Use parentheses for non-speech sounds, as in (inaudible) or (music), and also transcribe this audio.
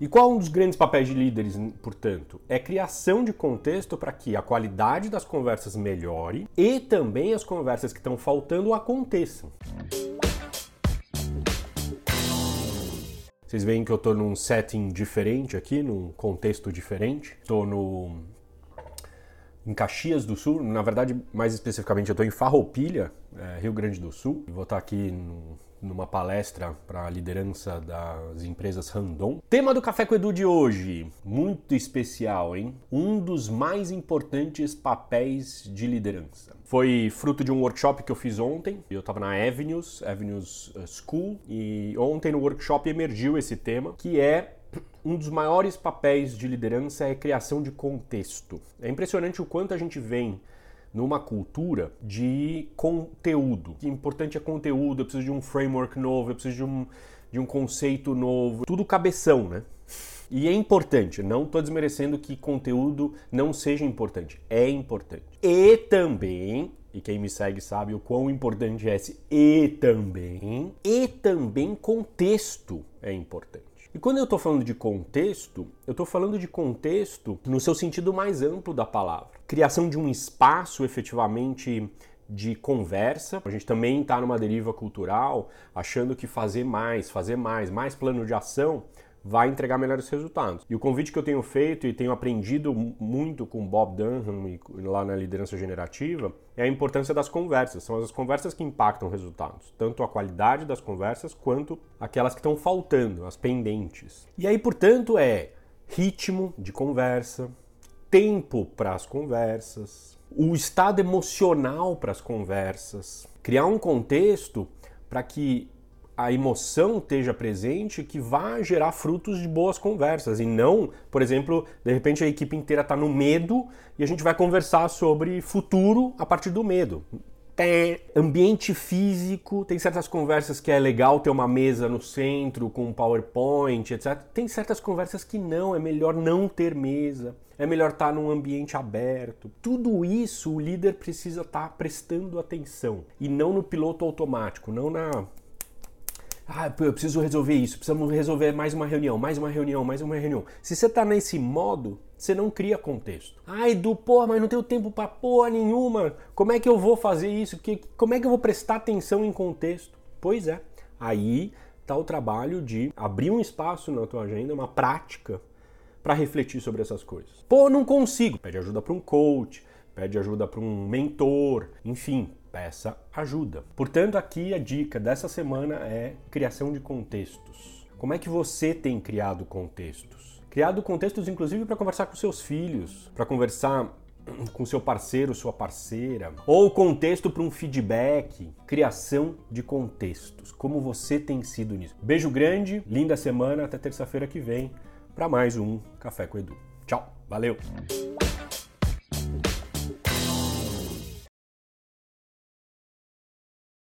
E qual é um dos grandes papéis de líderes, portanto? É criação de contexto para que a qualidade das conversas melhore e também as conversas que estão faltando aconteçam. Vocês veem que eu estou num setting diferente aqui, num contexto diferente. Estou no em Caxias do Sul, na verdade, mais especificamente, eu estou em Farroupilha, é, Rio Grande do Sul. Vou estar aqui no, numa palestra para a liderança das empresas Randon. Tema do Café com Edu de hoje, muito especial, hein? Um dos mais importantes papéis de liderança. Foi fruto de um workshop que eu fiz ontem. Eu estava na Avenues, Avenues uh, School, e ontem no workshop emergiu esse tema, que é um dos maiores papéis de liderança é a criação de contexto. É impressionante o quanto a gente vem numa cultura de conteúdo. O importante é conteúdo, eu preciso de um framework novo, eu preciso de um, de um conceito novo. Tudo cabeção, né? E é importante, não estou desmerecendo que conteúdo não seja importante. É importante. E também, e quem me segue sabe o quão importante é esse e também, e também contexto é importante. E quando eu estou falando de contexto, eu estou falando de contexto no seu sentido mais amplo da palavra. Criação de um espaço efetivamente de conversa. A gente também está numa deriva cultural achando que fazer mais, fazer mais, mais plano de ação vai entregar melhores resultados. E o convite que eu tenho feito e tenho aprendido muito com Bob Dunham lá na liderança generativa é a importância das conversas. São as conversas que impactam resultados, tanto a qualidade das conversas quanto aquelas que estão faltando, as pendentes. E aí, portanto, é ritmo de conversa, tempo para as conversas, o estado emocional para as conversas, criar um contexto para que a emoção esteja presente que vá gerar frutos de boas conversas e não, por exemplo, de repente a equipe inteira está no medo e a gente vai conversar sobre futuro a partir do medo. Tem ambiente físico, tem certas conversas que é legal ter uma mesa no centro com um PowerPoint, etc. Tem certas conversas que não, é melhor não ter mesa, é melhor estar tá num ambiente aberto. Tudo isso o líder precisa estar tá prestando atenção e não no piloto automático, não na ah, eu preciso resolver isso, precisamos resolver mais uma reunião, mais uma reunião, mais uma reunião. Se você está nesse modo, você não cria contexto. Ai, do porra, mas não tenho tempo para porra nenhuma. Como é que eu vou fazer isso? Que, como é que eu vou prestar atenção em contexto? Pois é, aí está o trabalho de abrir um espaço na tua agenda, uma prática para refletir sobre essas coisas. Pô, não consigo. Pede ajuda para um coach, pede ajuda para um mentor, enfim, peça ajuda. Portanto, aqui a dica dessa semana é criação de contextos. Como é que você tem criado contextos? Criado contextos, inclusive, para conversar com seus filhos, para conversar (clears throat) com seu parceiro, sua parceira, ou contexto para um feedback, criação de contextos. Como você tem sido nisso? Beijo grande, linda semana, até terça-feira que vem para mais um Café com Edu. Tchau, valeu!